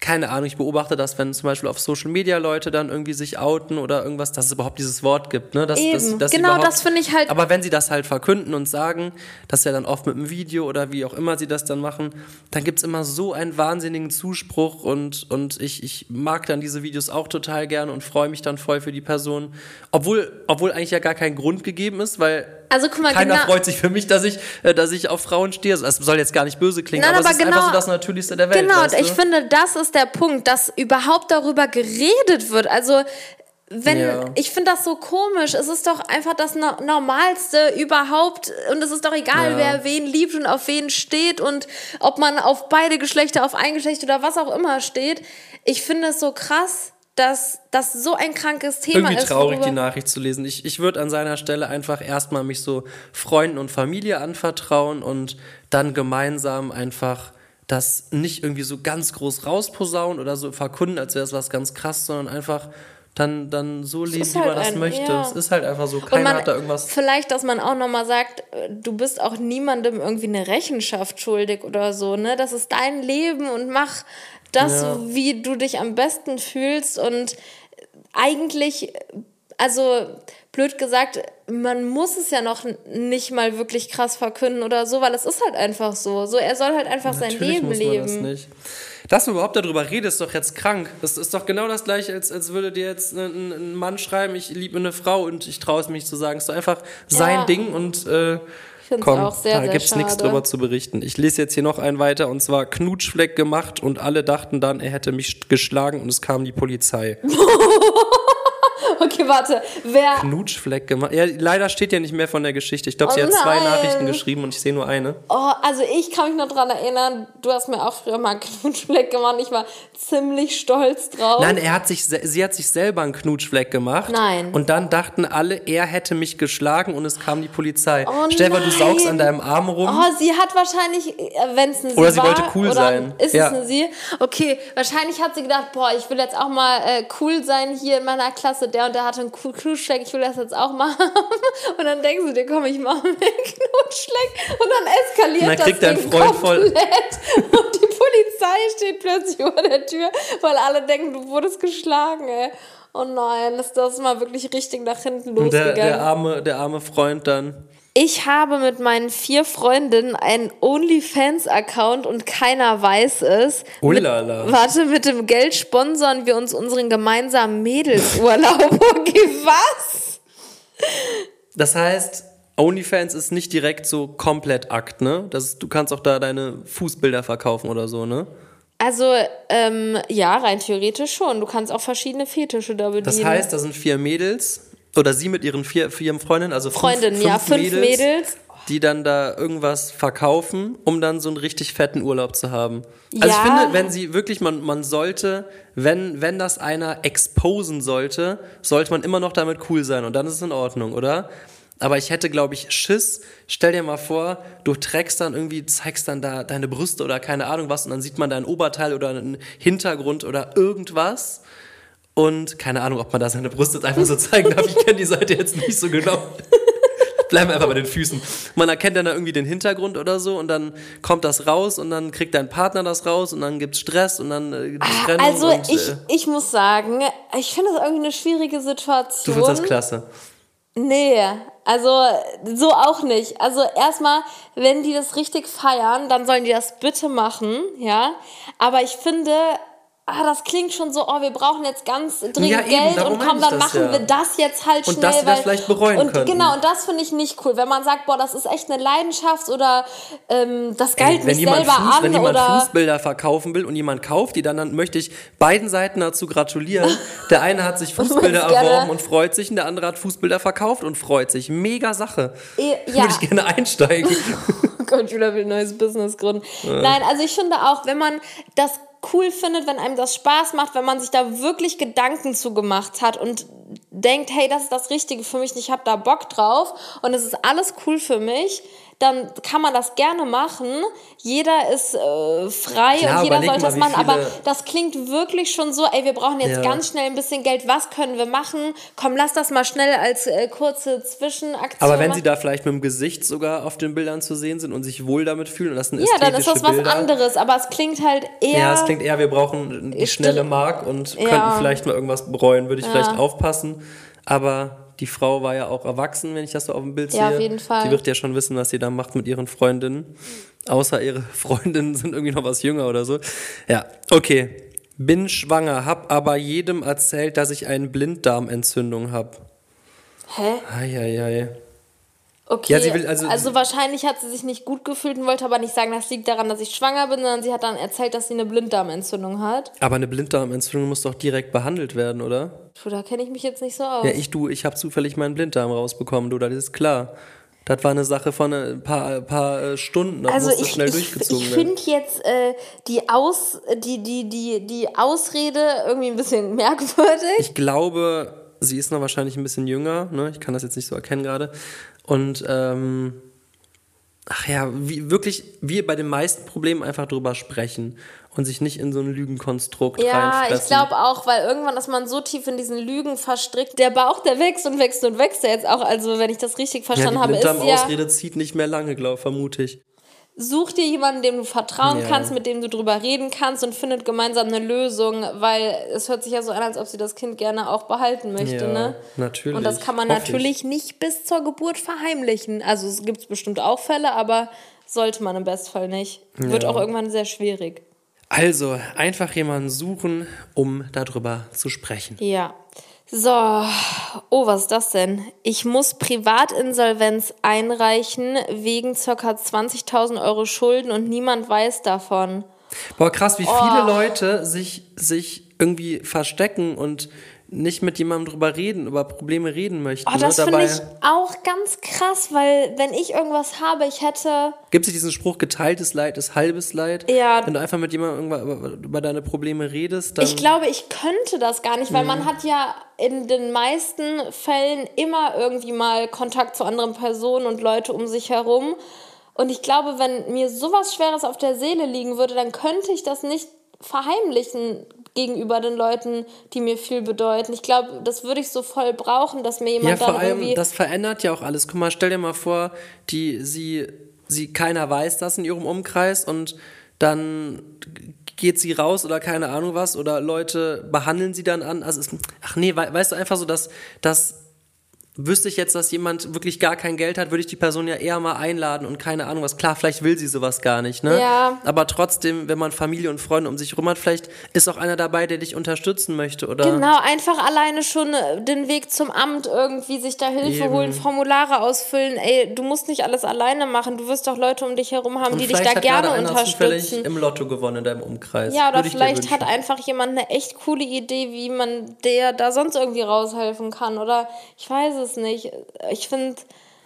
keine Ahnung, ich beobachte das, wenn zum Beispiel auf Social Media Leute dann irgendwie sich outen oder irgendwas, dass es überhaupt dieses Wort gibt, ne? Dass, Eben. dass, dass Genau, das finde ich halt- Aber wenn sie das halt verkünden und sagen, das ja dann oft mit einem Video oder wie auch immer sie das dann machen, dann gibt's immer so einen wahnsinnigen Zuspruch und, und ich, ich mag dann diese Videos auch total gerne und freue mich dann voll für die Person. Obwohl, obwohl eigentlich ja gar kein Grund gegeben ist, weil Also guck mal, keiner genau- freut sich für mich, dass ich, äh, dass ich auf Frauen stehe. Es soll jetzt gar nicht böse klingen, Nein, aber, aber es ist einfach genau- so das Natürlichste der Welt. Genau, weißt und ich du? finde, das ist der Punkt, dass überhaupt darüber geredet wird. Also wenn Ja. ich finde das so komisch. Es ist doch einfach das No- Normalste überhaupt und es ist doch egal, Ja. wer wen liebt und auf wen steht und ob man auf beide Geschlechter, auf ein Geschlecht oder was auch immer steht. Ich finde es so krass, dass das so ein krankes Thema Irgendwie ist. traurig, die Nachricht zu lesen. Ich, ich würde an seiner Stelle einfach erstmal mich so Freunden und Familie anvertrauen und dann gemeinsam einfach das nicht irgendwie so ganz groß rausposaunen oder so verkunden, als wäre es was ganz krass, sondern einfach dann, dann so leben, wie man halt das ein- möchte. ja. Es ist halt einfach so, keiner man, hat da irgendwas. vielleicht, dass man auch nochmal sagt, äh, du bist auch niemandem irgendwie eine Rechenschaft schuldig oder so, ne? Das ist dein Leben und mach das, Ja. wie du dich am besten fühlst und eigentlich, also blöd gesagt, man muss es ja noch nicht mal wirklich krass verkünden oder so, weil es ist halt einfach so. So, er soll halt einfach sein Natürlich Leben muss man das leben. nicht. Dass du überhaupt darüber redest, ist doch jetzt krank. Das ist doch genau das gleiche, als, als würde dir jetzt ein, ein Mann schreiben, ich liebe eine Frau und ich traue es mich zu sagen. Es ist doch einfach sein Ja. Ding und äh, find's komm, auch sehr, da sehr gibt's nichts drüber zu berichten. Ich lese jetzt hier noch einen weiter und zwar Knutschfleck gemacht und alle dachten dann, er hätte mich geschlagen und es kam die Polizei. [LAUGHS] [LAUGHS] Okay, warte. Wer, Knutschfleck gemacht. Ja, leider steht ja nicht mehr von der Geschichte. Ich glaube, sie Oh hat zwei nein. Nachrichten geschrieben und ich sehe nur eine. Oh, also ich kann mich noch dran erinnern, du hast mir auch früher mal einen [LAUGHS] Knutschfleck gemacht. Ich war ziemlich stolz drauf. Nein, er hat sich, sie hat sich selber einen Knutschfleck gemacht. Nein. Und dann dachten alle, er hätte mich geschlagen und es kam die Polizei. Oh Stell dir vor, du saugst an deinem Arm rum. Oh, sie hat wahrscheinlich, wenn es eine sie Oder sie war, wollte cool sein. Ist Ja. es eine sie? Okay, wahrscheinlich hat sie gedacht, boah, ich will jetzt auch mal äh, cool sein hier in meiner Klasse. Der und der hatte einen cool Knutschfleck, ich will das jetzt auch mal [LAUGHS] haben. Und dann denkst du dir, komm, ich mache mir einen Knutschfleck. Und dann eskaliert Und dann das dein Freund voll- komplett. Und die Polizei steht plötzlich vor der Tür, weil alle denken, du wurdest geschlagen, ey. Oh nein, ist das mal wirklich richtig nach hinten und der, losgegangen. der, arme, der arme Freund dann. Ich habe mit meinen vier Freundinnen einen OnlyFans-Account und keiner weiß es. Ullala. Mit, warte, mit dem Geld sponsern wir uns unseren gemeinsamen Mädelsurlaub. [LAUGHS] Okay, was? Das heißt, OnlyFans ist nicht direkt so komplett Akt, ne? Das du kannst auch da deine Fußbilder verkaufen oder so, ne? Also, ähm, ja, rein theoretisch schon. Du kannst auch verschiedene Fetische da bedienen. Das heißt, da sind vier Mädels oder sie mit ihren vier, vier Freundinnen, also fünf, Freundinnen, ja, fünf Mädels. die dann da irgendwas verkaufen, um dann so einen richtig fetten Urlaub zu haben. Also Ja. ich finde, wenn sie wirklich, man, man sollte, wenn, wenn das einer exposen sollte, sollte man immer noch damit cool sein und dann ist es in Ordnung, oder? Aber ich hätte, glaube ich, Schiss. Stell dir mal vor, du trägst dann irgendwie, zeigst dann da deine Brüste oder keine Ahnung was und dann sieht man dein Oberteil oder einen Hintergrund oder irgendwas. Und keine Ahnung, ob man da seine Brüste jetzt einfach so zeigen darf. Ich kenne die Seite jetzt nicht so genau. [LAUGHS] Bleiben wir einfach bei den Füßen. Man erkennt dann da irgendwie den Hintergrund oder so und dann kommt das raus und dann kriegt dein Partner das raus und dann gibt's Stress und dann äh, die Trennung Also, und, ich, äh, ich muss sagen, ich finde das irgendwie eine schwierige du Situation. findest das klasse. Nee, also so auch nicht. Also erstmal, wenn die das richtig feiern, dann sollen die das bitte machen, ja. Aber ich finde, ah, das klingt schon so, oh, wir brauchen jetzt ganz dringend Ja, eben, Geld und komm, dann machen ja. wir das jetzt halt Und schnell. sie das weil, vielleicht bereuen und könnten. Genau, und das finde ich nicht cool. Wenn man sagt, boah, das ist echt eine Leidenschaft oder ähm, das galt wenn mich selber Fuß, an wenn jemand oder Fußbilder verkaufen will und jemand kauft die, dann, dann möchte ich beiden Seiten dazu gratulieren. [LAUGHS] Der eine hat sich Fußbilder erworben und freut sich und der andere hat Fußbilder verkauft und freut sich. Mega Sache. Eh, ja. Würde ich gerne einsteigen. [LAUGHS] Oh Gott, Julia will ein neues Business gründen. Nein, also ich finde auch, wenn man das cool findet, wenn einem das Spaß macht, wenn man sich da wirklich Gedanken zu gemacht hat und denkt, hey, das ist das Richtige für mich, ich habe da Bock drauf und es ist alles cool für mich, dann kann man das gerne machen. Jeder ist äh, frei Klar, und jeder sollte das machen, aber das klingt wirklich schon so, ey, wir brauchen jetzt Ja. ganz schnell ein bisschen Geld, was können wir machen? Komm, lass das mal schnell als äh, kurze Zwischenaktion Aber wenn machen. sie da vielleicht mit dem Gesicht sogar auf den Bildern zu sehen sind und sich wohl damit fühlen und das sind ja, dann ist das was Bilder. anderes, aber es klingt halt eher Ja, es klingt eher, wir brauchen die Ich schnelle Mark und Ja. könnten vielleicht mal irgendwas bereuen, würde ich Ja. vielleicht aufpassen. Aber die Frau war ja auch erwachsen, wenn ich das so auf dem Bild Ja, sehe. auf jeden Fall. Die wird ja schon wissen, was sie da macht mit ihren Freundinnen. Außer ihre [LAUGHS] Freundinnen sind irgendwie noch was jünger oder so. Ja, okay. Bin schwanger, hab aber jedem erzählt, dass ich eine Blinddarmentzündung hab. Hä? Eieiei. Okay, Ja, will also- also wahrscheinlich hat sie sich nicht gut gefühlt und wollte aber nicht sagen, das liegt daran, dass ich schwanger bin, sondern sie hat dann erzählt, dass sie eine Blinddarmentzündung hat. Aber eine Blinddarmentzündung muss doch direkt behandelt werden, oder? Puh, da kenne ich mich jetzt nicht so aus. Ja, ich, du, ich habe zufällig meinen Blinddarm rausbekommen, du, das ist klar. Das war eine Sache von ein paar, paar äh, Stunden, das also musste ich, schnell ich, durchgezogen ich finde jetzt äh, die, Aus, die, die, die, die Ausrede irgendwie ein bisschen [LAUGHS] merkwürdig. Ich glaube, sie ist noch wahrscheinlich ein bisschen jünger, ne? Ich kann das jetzt nicht so erkennen gerade. Und ähm, ach ja, wie, wirklich, wir bei den meisten Problemen einfach drüber sprechen und sich nicht in so ein Lügenkonstrukt Ja, reinfressen. ich glaube auch, weil irgendwann ist man so tief in diesen Lügen verstrickt. Der Bauch, der wächst und wächst und wächst ja jetzt auch. Also, wenn ich das richtig ja, verstanden die habe, ist ja, Blinddarmausrede zieht nicht mehr lange, glaube vermute ich. Such dir jemanden, dem du vertrauen Ja. kannst, mit dem du drüber reden kannst und findet gemeinsam eine Lösung, weil es hört sich ja so an, als ob sie das Kind gerne auch behalten möchte, Ja, ne? natürlich, Und das kann man natürlich nicht bis zur Geburt verheimlichen. Also es gibt bestimmt auch Fälle, aber sollte man im Bestfall nicht. Wird Ja. auch irgendwann sehr schwierig. Also, einfach jemanden suchen, um darüber zu sprechen. Ja. So, oh, was ist das denn? Ich muss Privatinsolvenz einreichen wegen ca. 20.000 Euro Schulden und niemand weiß davon. Boah, krass, wie Oh. viele Leute sich, sich irgendwie verstecken und nicht mit jemandem drüber reden, über Probleme reden möchten. Oh, das ne? finde ich auch ganz krass, weil wenn ich irgendwas habe, ich hätte gibt es diesen Spruch, geteiltes Leid ist halbes Leid. Ja. Wenn du einfach mit jemandem über, über deine Probleme redest, dann. Ich glaube, ich könnte das gar nicht, weil Mhm. man hat ja in den meisten Fällen immer irgendwie mal Kontakt zu anderen Personen und Leute um sich herum. Und ich glaube, wenn mir sowas Schweres auf der Seele liegen würde, dann könnte ich das nicht verheimlichen gegenüber den Leuten, die mir viel bedeuten. Ich glaube, das würde ich so voll brauchen, dass mir ja, jemand vor dann allem, irgendwie... das verändert ja auch alles. Guck mal, stell dir mal vor, die, sie, sie, keiner weiß das in ihrem Umkreis und dann geht sie raus oder keine Ahnung was oder Leute behandeln sie dann an. Also, es, ach nee, we, weißt du, einfach so, dass, dass wüsste ich jetzt, dass jemand wirklich gar kein Geld hat, würde ich die Person ja eher mal einladen und keine Ahnung was. Klar, vielleicht will sie sowas gar nicht, ne? Ja. Aber trotzdem, wenn man Familie und Freunde um sich rum hat, vielleicht ist auch einer dabei, der dich unterstützen möchte, oder? Genau, einfach alleine schon äh, den Weg zum Amt irgendwie, sich da Hilfe Eben. holen, Formulare ausfüllen. Ey, du musst nicht alles alleine machen. Du wirst doch Leute um dich herum haben, Und die dich da gerne einer unterstützen. im Lotto gewonnen in deinem Umkreis. Ja, oder vielleicht hat einfach jemand eine echt coole Idee, wie man der da sonst irgendwie raushelfen kann. Oder ich weiß es nicht. Ich finde,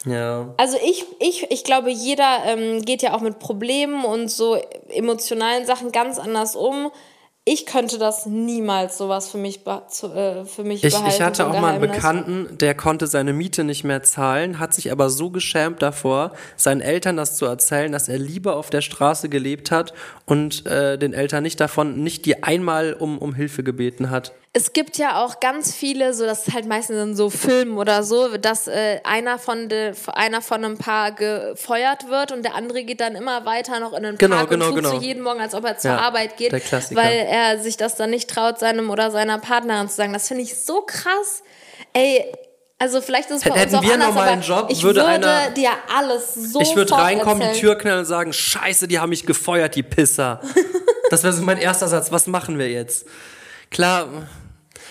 Ja. also ich, ich, ich glaube, jeder ähm, geht ja auch mit Problemen und so emotionalen Sachen ganz anders um. Ich könnte das niemals sowas für mich, zu, äh, für mich Ich, behalten. ich hatte auch mal einen. Bekannten, der konnte seine Miete nicht mehr zahlen, hat sich aber so geschämt davor, seinen Eltern das zu erzählen, dass er lieber auf der Straße gelebt hat und äh, den Eltern nicht davon, nicht die einmal um, um Hilfe gebeten hat. Es gibt ja auch ganz viele, so das ist halt meistens in so Filmen oder so, dass äh, einer von de, einer von einem Paar gefeuert wird und der andere geht dann immer weiter noch in den Genau, Park genau, und tut genau. so jeden Morgen, als ob er zur Ja, Arbeit geht, weil er sich das dann nicht traut, seinem oder seiner Partnerin zu sagen. Das finde ich so krass. Ey, also vielleicht ist es bei Hätten uns auch wir anders, nochmal aber einen Job, ich würde würde einer- dir alles so ich würde reinkommen, die Tür knallen und sagen, scheiße, die haben mich gefeuert, die Pisser. [LAUGHS] das wäre so mein erster Satz, was machen wir jetzt? Klar,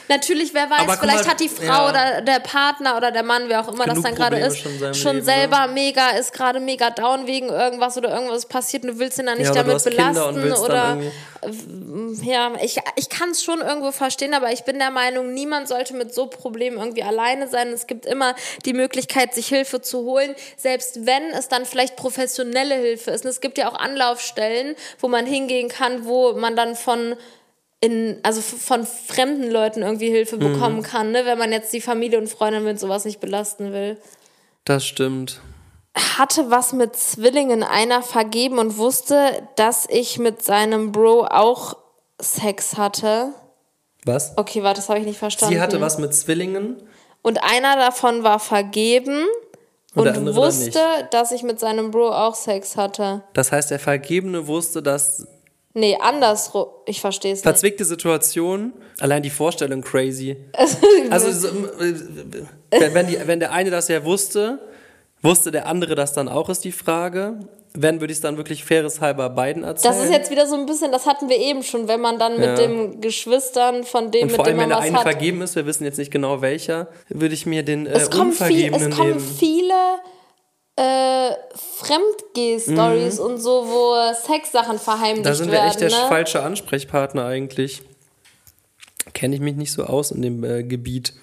Natürlich, wer weiß, Aber vielleicht mal, hat die Frau ja. oder der Partner oder der Mann, wer auch immer das Genug dann gerade ist, schon schon Leben, selber mega, ist gerade mega down wegen irgendwas oder irgendwas passiert und du willst ihn dann nicht Ja, oder damit belasten oder ja, ich, ich kann es schon irgendwo verstehen, aber ich bin der Meinung, niemand sollte mit so Problemen irgendwie alleine sein. Es gibt immer die Möglichkeit, sich Hilfe zu holen, selbst wenn es dann vielleicht professionelle Hilfe ist. Und es gibt ja auch Anlaufstellen, wo man hingehen kann, wo man dann von in, also von fremden Leuten irgendwie Hilfe Mhm. bekommen kann, ne? wenn man jetzt die Familie und Freunde mit sowas nicht belasten will. das stimmt. Hatte was mit Zwillingen einer vergeben und wusste, dass ich mit seinem Bro auch Sex hatte. Was? Okay, warte, das habe ich nicht verstanden. Sie hatte was mit Zwillingen. Und einer davon war vergeben Und und wusste, dass ich mit seinem Bro auch Sex hatte. Das heißt, der Vergebene wusste, dass Nee, andersrum. Ich verstehe es nicht. verzwickte Situation, allein die Vorstellung crazy. [LAUGHS] Also so, äh, wenn, wenn, die, wenn der eine das ja wusste, wusste der andere das dann auch, ist die Frage. Wenn, würde ich es dann wirklich faires halber beiden erzählen. Das ist jetzt wieder so ein bisschen, das hatten wir eben schon, wenn man dann mit Ja. den Geschwistern von dem, Und mit vor dem allem, wenn man der was eine hat. vergeben ist, wir wissen jetzt nicht genau welcher, würde ich mir den äh, es kommen, viel, Unvergebenen es kommen nehmen. viele äh, Fremdgeh-Stories und so, wo Sexsachen verheimlicht Da sind wir werden. echt der ne? falsche Ansprechpartner eigentlich. Kenne ich mich nicht so aus in dem äh, Gebiet.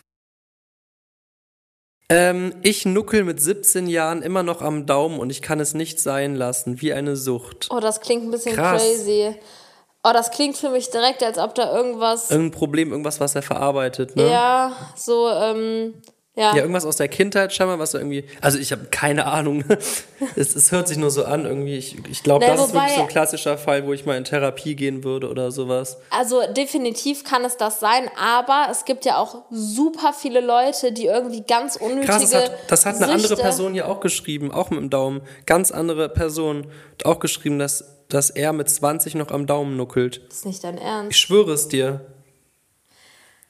Ähm, ich nuckel mit 17 Jahren immer noch am Daumen und ich kann es nicht sein lassen, wie eine Sucht. Oh, das klingt ein bisschen Krass. crazy. Oh, das klingt für mich direkt, als ob da irgendwas. Irgendein Problem, irgendwas, was er verarbeitet, ne? Ja, so, ähm, ja. Ja, irgendwas aus der Kindheit scheinbar, was irgendwie. Also ich habe keine Ahnung. [LAUGHS] es, es hört sich nur so an irgendwie. Ich, ich glaube, das ist wirklich wobei- so ein klassischer Fall, wo ich mal in Therapie gehen würde oder sowas. Also definitiv kann es das sein, aber es gibt ja auch super viele Leute, die irgendwie ganz unnötige Krass, das hat, das hat eine andere Person ja auch geschrieben, auch mit dem Daumen. Ganz andere Person hat auch geschrieben, dass, dass er mit 20 noch am Daumen nuckelt. Das ist nicht dein Ernst. Ich schwöre es dir.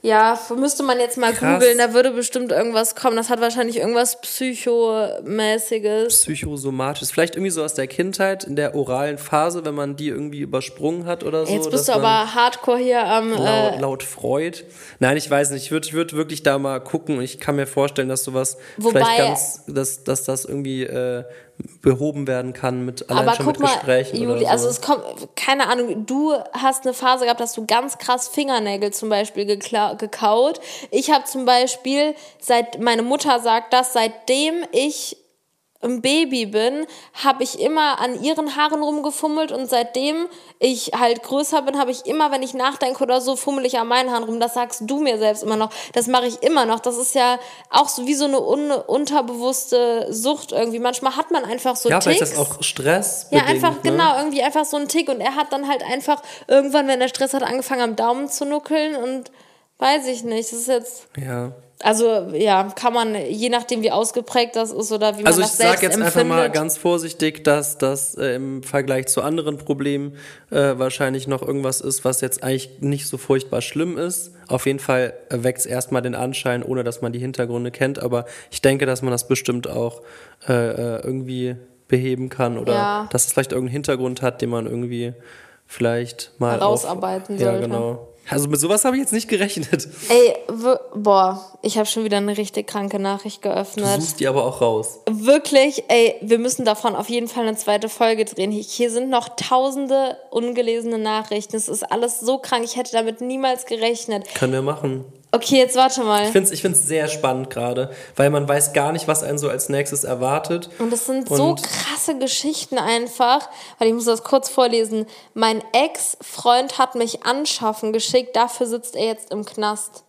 Ja, müsste man jetzt mal Krass. googeln, da würde bestimmt irgendwas kommen. Das hat wahrscheinlich irgendwas Psychomäßiges. Psychosomatisch. Vielleicht irgendwie so aus der Kindheit, in der oralen Phase, wenn man die irgendwie übersprungen hat oder so. Jetzt bist du aber hardcore hier am. Laut, Äh, laut Freud. Nein, ich weiß nicht. Ich würde ich würd wirklich da mal gucken und ich kann mir vorstellen, dass sowas Wobei- vielleicht ganz, dass, dass das irgendwie äh, behoben werden kann mit allein aber schon guck mit mal, Gesprächen Juli, oder so. also es kommt, keine Ahnung, du hast eine Phase gehabt, dass du ganz krass Fingernägel zum Beispiel gekaut. Ich habe zum Beispiel, seit meine Mutter sagt das, seitdem ich ein Baby bin, habe ich immer an ihren Haaren rumgefummelt und seitdem ich halt größer bin, habe ich immer, wenn ich nachdenke oder so, fummel ich an meinen Haaren rum. Das sagst du mir selbst immer noch. Das mache ich immer noch. Das ist ja auch so wie so eine un unterbewusste Sucht irgendwie. Manchmal hat man einfach so ja, vielleicht Ticks. ist das auch Stress. Ja, einfach, ne? genau, irgendwie einfach so ein Tick. Und er hat dann halt einfach irgendwann, wenn er Stress hat, angefangen am Daumen zu nuckeln und weiß ich nicht. Das ist jetzt, Ja. Also ja, kann man, je nachdem wie ausgeprägt das ist oder wie man Also ich das selbst sage jetzt einfach empfindet. mal ganz vorsichtig, dass das äh, im Vergleich zu anderen Problemen äh, wahrscheinlich noch irgendwas ist, was jetzt eigentlich nicht so furchtbar schlimm ist. Auf jeden Fall weckt es erstmal den Anschein, ohne dass man die Hintergründe kennt. Aber ich denke, dass man das bestimmt auch äh, äh, irgendwie beheben kann oder Ja. dass es vielleicht irgendeinen Hintergrund hat, den man irgendwie vielleicht mal Herausarbeiten auf, Ja, sollte. genau. Also mit sowas habe ich jetzt nicht gerechnet. Ey, boah, ich habe schon wieder eine richtig kranke Nachricht Du geöffnet. suchst die aber auch raus. Wirklich, ey, wir müssen davon auf jeden Fall eine zweite Folge drehen. Hier sind noch tausende ungelesene Nachrichten. Es ist alles so krank. Ich hätte damit niemals gerechnet. Können wir machen. Okay, jetzt warte mal. Ich finde es ich find's sehr spannend gerade, weil man weiß gar nicht, was einen so als nächstes erwartet. Und das sind so Und- krasse Geschichten einfach. Weil ich muss das kurz vorlesen. Mein Ex-Freund hat mich anschaffen geschickt. Dafür sitzt er jetzt im Knast.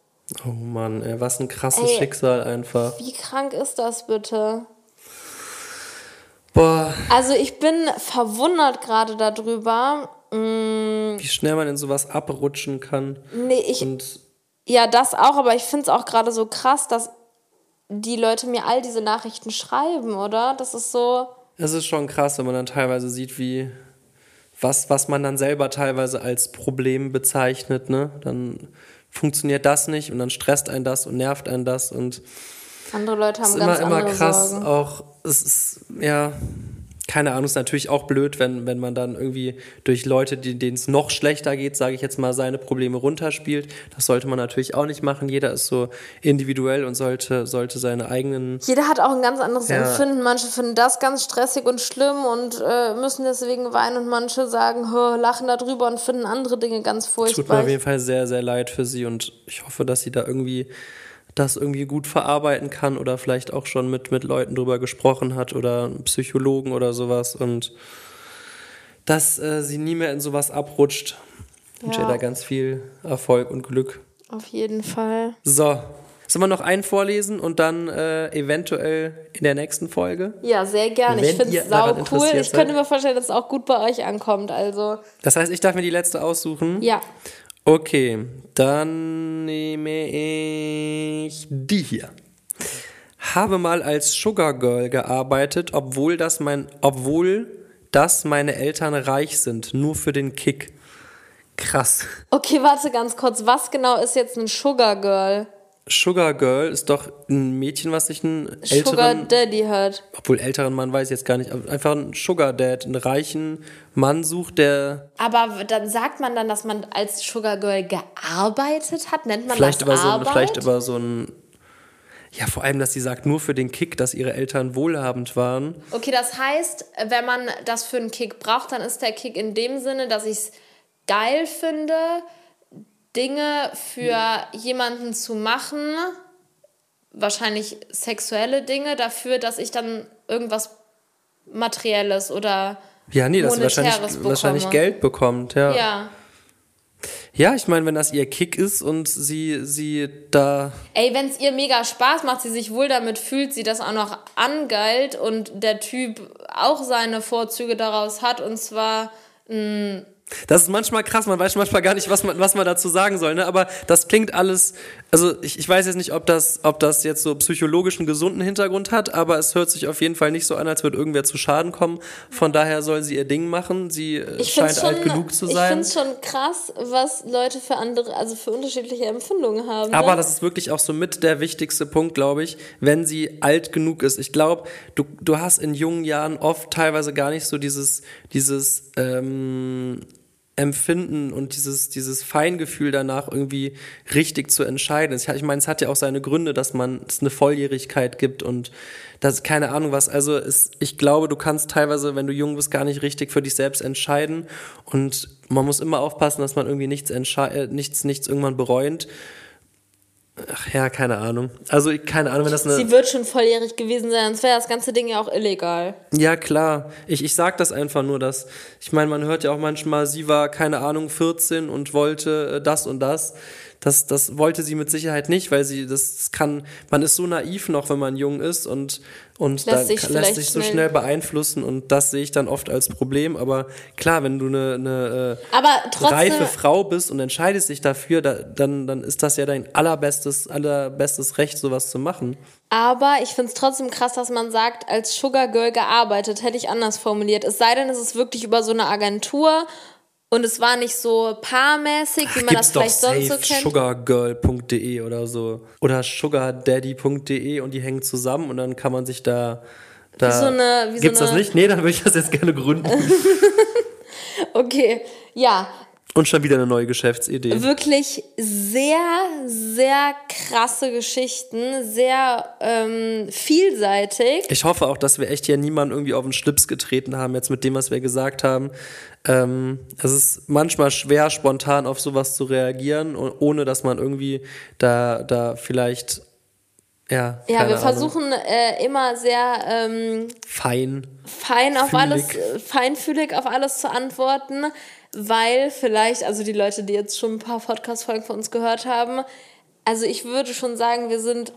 Oh Mann, ey, was ein krasses Ey. Schicksal einfach. Wie krank ist das bitte? Boah, Also ich bin verwundert gerade darüber. Mm, wie schnell man in sowas abrutschen kann. Nee, ich, Und Ja, das auch, aber ich finde es auch gerade so krass, dass die Leute mir all diese Nachrichten schreiben, oder? Das ist so. es ist schon krass, wenn man dann teilweise sieht, wie was, was man dann selber teilweise als Problem bezeichnet, ne? Dann funktioniert das nicht und dann stresst einen das und nervt einen das und Andere Leute haben ist ganz immer, immer andere krass. Sorgen. Auch es ist ja keine Ahnung, ist natürlich auch blöd, wenn, wenn man dann irgendwie durch Leute, denen es noch schlechter geht, sage ich jetzt mal, seine Probleme runterspielt. Das sollte man natürlich auch nicht machen. Jeder ist so individuell und sollte, sollte seine eigenen. Jeder hat auch ein ganz anderes Ja. Empfinden. Manche finden das ganz stressig und schlimm und äh, müssen deswegen weinen und manche sagen, "Hö, lachen darüber und finden andere Dinge ganz Tut mir furchtbar. auf jeden Fall sehr, sehr leid für sie und ich hoffe, dass sie da irgendwie das irgendwie gut verarbeiten kann oder vielleicht auch schon mit, mit Leuten drüber gesprochen hat oder Psychologen oder sowas und dass äh, sie nie mehr in sowas abrutscht. Ich wünsche Ja. ihr da ganz viel Erfolg und Glück. Auf jeden Fall. So, sollen wir noch einen vorlesen und dann äh, eventuell in der nächsten Folge? Ja, sehr gerne. Ich finde es sau cool. Ich könnte mir vorstellen, dass es auch gut bei euch ankommt. Also, Das heißt, ich darf mir die letzte aussuchen? ja. Okay, dann nehme ich die hier. Habe mal als Sugar Girl gearbeitet, obwohl das mein, obwohl das meine Eltern reich sind, nur für den Kick. Krass. Okay, warte ganz kurz. Was genau ist jetzt ein Sugar Girl? Sugar Girl ist doch ein Mädchen, was sich einen Sugar älteren, Daddy hört. obwohl älteren Mann weiß ich jetzt gar nicht, einfach einen Sugar Dad, einen reichen Mann sucht, der Aber dann sagt man dann, dass man als Sugar Girl gearbeitet hat? Nennt man vielleicht das über so ein, Arbeit? vielleicht über so ein Ja, vor allem, dass sie sagt, nur für den Kick, dass ihre Eltern wohlhabend waren. Okay, das heißt, wenn man das für einen Kick braucht, dann ist der Kick in dem Sinne, dass ich es geil finde, Dinge für jemanden zu machen, wahrscheinlich sexuelle Dinge, dafür, dass ich dann irgendwas Materielles oder Ja, nee, dass sie wahrscheinlich, bekomme. wahrscheinlich Geld bekommt, ja. Ja. Ja, ich meine, wenn das ihr Kick ist und sie, sie da. Ey, wenn es ihr mega Spaß macht, sie sich wohl damit fühlt, sie das auch noch angeilt und der Typ auch seine Vorzüge daraus hat und zwar Das ist manchmal krass, man weiß manchmal gar nicht, was man, was man dazu sagen soll, ne? Aber das klingt alles, also ich, ich weiß jetzt nicht, ob das, ob das jetzt so psychologischen, gesunden Hintergrund hat, aber es hört sich auf jeden Fall nicht so an, als würde irgendwer zu Schaden kommen. Von daher soll sie ihr Ding machen. Sie äh, ich scheint find's alt schon, genug zu Ich sein. finde es schon krass, was Leute für andere, also für unterschiedliche Empfindungen haben. Aber ne? das ist wirklich auch so mit der wichtigste Punkt, glaube ich, wenn sie alt genug ist. Ich glaube, du, du hast in jungen Jahren oft teilweise gar nicht so dieses, dieses ähm, Empfinden und dieses, dieses Feingefühl danach irgendwie richtig zu entscheiden. Ich, meine, es hat ja auch seine Gründe, dass man es eine Volljährigkeit gibt und das keine Ahnung was. Also es, ich glaube, du kannst teilweise, wenn du jung bist, gar nicht richtig für dich selbst entscheiden und man muss immer aufpassen, dass man irgendwie nichts äh, nichts, nichts irgendwann bereut. Ach ja, keine Ahnung. Also keine Ahnung, wenn das eine. Sie wird schon volljährig gewesen sein, sonst wäre das ganze Ding ja auch illegal. Ja, klar. Ich, ich sag das einfach nur, dass. Ich meine, man hört ja auch manchmal, sie war, keine Ahnung, 14 und wollte äh, das und das. Das, das wollte sie mit Sicherheit nicht, weil sie, das kann, man ist so naiv noch, wenn man jung ist und, und Lässt sich lässt sich so schnell- schnell beeinflussen und das sehe ich dann oft als Problem. Aber klar, wenn du eine, eine äh, Aber trotzdem, reife Frau bist und entscheidest dich dafür, da, dann, dann ist das ja dein allerbestes, allerbestes Recht, sowas zu machen. aber ich finde es trotzdem krass, dass man sagt, als Sugar Girl gearbeitet, hätte ich anders formuliert. Es sei denn, es ist wirklich über so eine Agentur und es war nicht so paarmäßig, wie man das vielleicht sonst so kennt. sugargirl.de oder so. Oder sugardaddy.de und die hängen zusammen und dann kann man sich da. da Wie so eine- wie so Gibt's das eine- nicht? Nee, dann würde ich das jetzt gerne gründen. [LAUGHS] Okay, ja, und schon wieder eine neue Geschäftsidee. wirklich sehr, sehr krasse Geschichten, sehr ähm, vielseitig. Ich hoffe auch, dass wir echt hier niemanden irgendwie auf den Schlips getreten haben, jetzt mit dem, was wir gesagt haben. Ähm, es ist manchmal schwer, spontan auf sowas zu reagieren, ohne dass man irgendwie da, da vielleicht, ja, Ja, wir versuchen äh, immer sehr ähm, fein. fein auf alles, äh, feinfühlig auf alles zu antworten, weil vielleicht, also die Leute, die jetzt schon ein paar Podcast-Folgen von uns gehört haben, also ich würde schon sagen, wir sind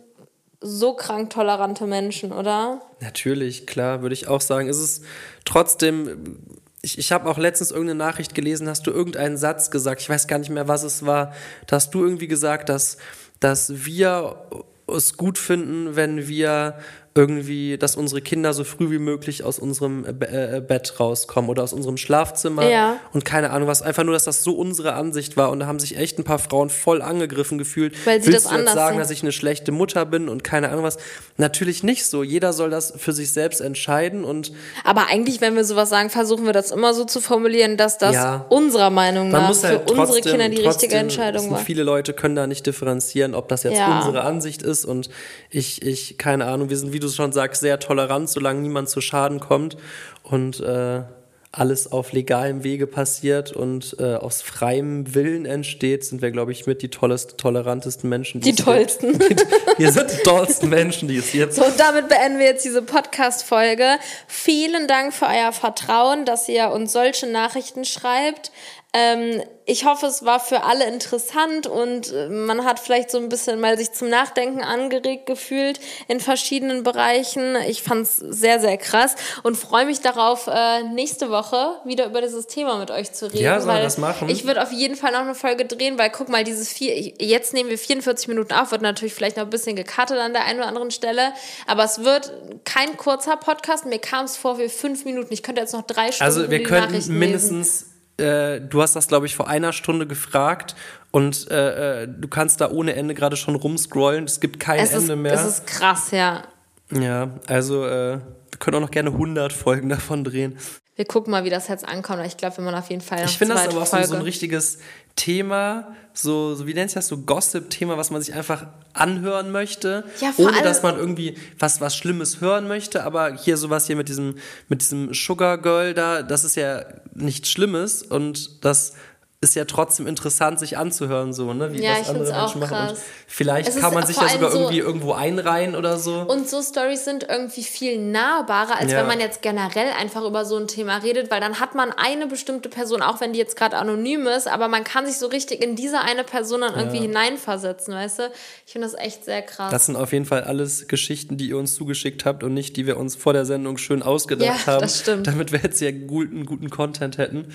so krank tolerante Menschen, oder? Natürlich, klar, würde ich auch sagen. Es ist trotzdem, ich, ich habe auch letztens irgendeine Nachricht gelesen, hast du irgendeinen Satz gesagt, ich weiß gar nicht mehr, was es war, da hast du irgendwie gesagt, dass, dass wir es gut finden, wenn wir irgendwie, dass unsere Kinder so früh wie möglich aus unserem äh, äh, Bett rauskommen oder aus unserem Schlafzimmer Ja. und keine Ahnung was, einfach nur, dass das so unsere Ansicht war und da haben sich echt ein paar Frauen voll angegriffen gefühlt. Weil sie Willst das du jetzt anders sagen, sehen? dass ich eine schlechte Mutter bin und keine Ahnung was? Natürlich nicht so. Jeder soll das für sich selbst entscheiden und Aber eigentlich, wenn wir sowas sagen, versuchen wir das immer so zu formulieren, dass das Ja. unserer Meinung nach muss für halt unsere trotzdem, Kinder die trotzdem, richtige Entscheidung sind war. Viele Leute können da nicht differenzieren, ob das jetzt Ja. unsere Ansicht ist und ich, ich, keine Ahnung, wir sind, wie du schon sagst, sehr tolerant, solange niemand zu Schaden kommt und äh, alles auf legalem Wege passiert und äh, aus freiem Willen entsteht, sind wir, glaube ich, mit die tollest, tolerantesten Menschen. Die es gibt. tollsten. [LAUGHS] Wir sind die tollsten Menschen, die es jetzt So, damit beenden wir jetzt diese Podcast-Folge. Vielen Dank für euer Vertrauen, dass ihr uns solche Nachrichten schreibt. Ähm, ich hoffe, es war für alle interessant und äh, man hat vielleicht so ein bisschen mal sich zum Nachdenken angeregt gefühlt in verschiedenen Bereichen. Ich fand es sehr, sehr krass und freue mich darauf, äh, nächste Woche wieder über dieses Thema mit euch zu reden. Ja, sollen wir das machen? Ich würde auf jeden Fall noch eine Folge drehen, weil guck mal, dieses vier, jetzt nehmen wir 44 Minuten auf, wird natürlich vielleicht noch ein bisschen gecuttet an der einen oder anderen Stelle, aber es wird kein kurzer Podcast. Mir kam es vor wie fünf Minuten. Ich könnte jetzt noch drei Stunden Also wir könnten mindestens, äh, du hast das glaube ich vor einer Stunde gefragt und äh, äh, du kannst da ohne Ende gerade schon rumscrollen. Es gibt kein Es ist, Ende mehr. es ist krass, ja. ja, also äh, wir können auch noch gerne 100 Folgen davon drehen. Wir gucken mal, wie das jetzt ankommt. Ich glaube, wir machen auf jeden Fall noch Ich finde das aber auch so ein richtiges Thema, so, so wie nennt sich das, so Gossip-Thema, was man sich einfach anhören möchte, Ja, ohne dass man irgendwie was, was Schlimmes hören möchte, aber hier sowas hier mit diesem, mit diesem Sugar Girl da, das ist ja nichts Schlimmes. Und das ist ja trotzdem interessant, sich anzuhören, so, ne? Wie Ja, das ich andere Menschen machen. Und krass. vielleicht Es ist kann man sich ja sogar so- irgendwie irgendwo einreihen oder so. Und so Stories sind irgendwie viel nahbarer, als Ja. wenn man jetzt generell einfach über so ein Thema redet, weil dann hat man eine bestimmte Person, auch wenn die jetzt gerade anonym ist, aber man kann sich so richtig in diese eine Person dann irgendwie hineinversetzen, weißt du? Ich finde das echt sehr krass. Das sind auf jeden Fall alles Geschichten, die ihr uns zugeschickt habt und nicht, die wir uns vor der Sendung schön ausgedacht Ja, haben. das stimmt. Damit wir jetzt ja guten, guten Content hätten.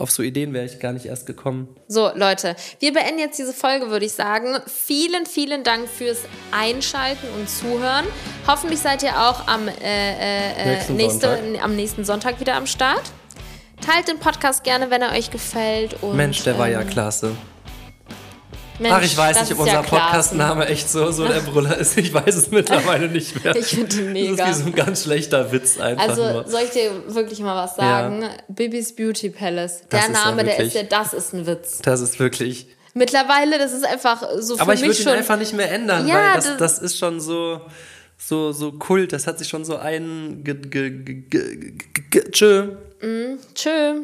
Auf so Ideen wäre ich gar nicht erst gekommen. So, Leute, wir beenden jetzt diese Folge, würde ich sagen. Vielen, vielen Dank fürs Einschalten und Zuhören. Hoffentlich seid ihr auch am, äh, äh, äh, Nächsten nächste, Sonntag. am nächsten Sonntag wieder am Start. Teilt den Podcast gerne, wenn er euch gefällt. Und, Mensch, der war ja ähm, klasse. Mensch, Ach, ich weiß nicht, ob ja unser klasse. Podcast-Name echt so, so der Brüller ist. Ich weiß es mittlerweile [LAUGHS] nicht mehr. Ich finde ihn mega. Das ist wie so ein ganz schlechter Witz einfach Also nur. soll ich dir wirklich mal was sagen? Bibis Beauty Palace. Der ja Name, der ist ja, das ist ein Witz. Das ist wirklich. Mittlerweile, das ist einfach so für Aber ich würde ihn schon. einfach nicht mehr ändern, Ja, weil das, das- das ist schon so, so, so Kult. Das hat sich schon so ein. Ge, ge, ge, ge, ge, ge, tschö. Tschö.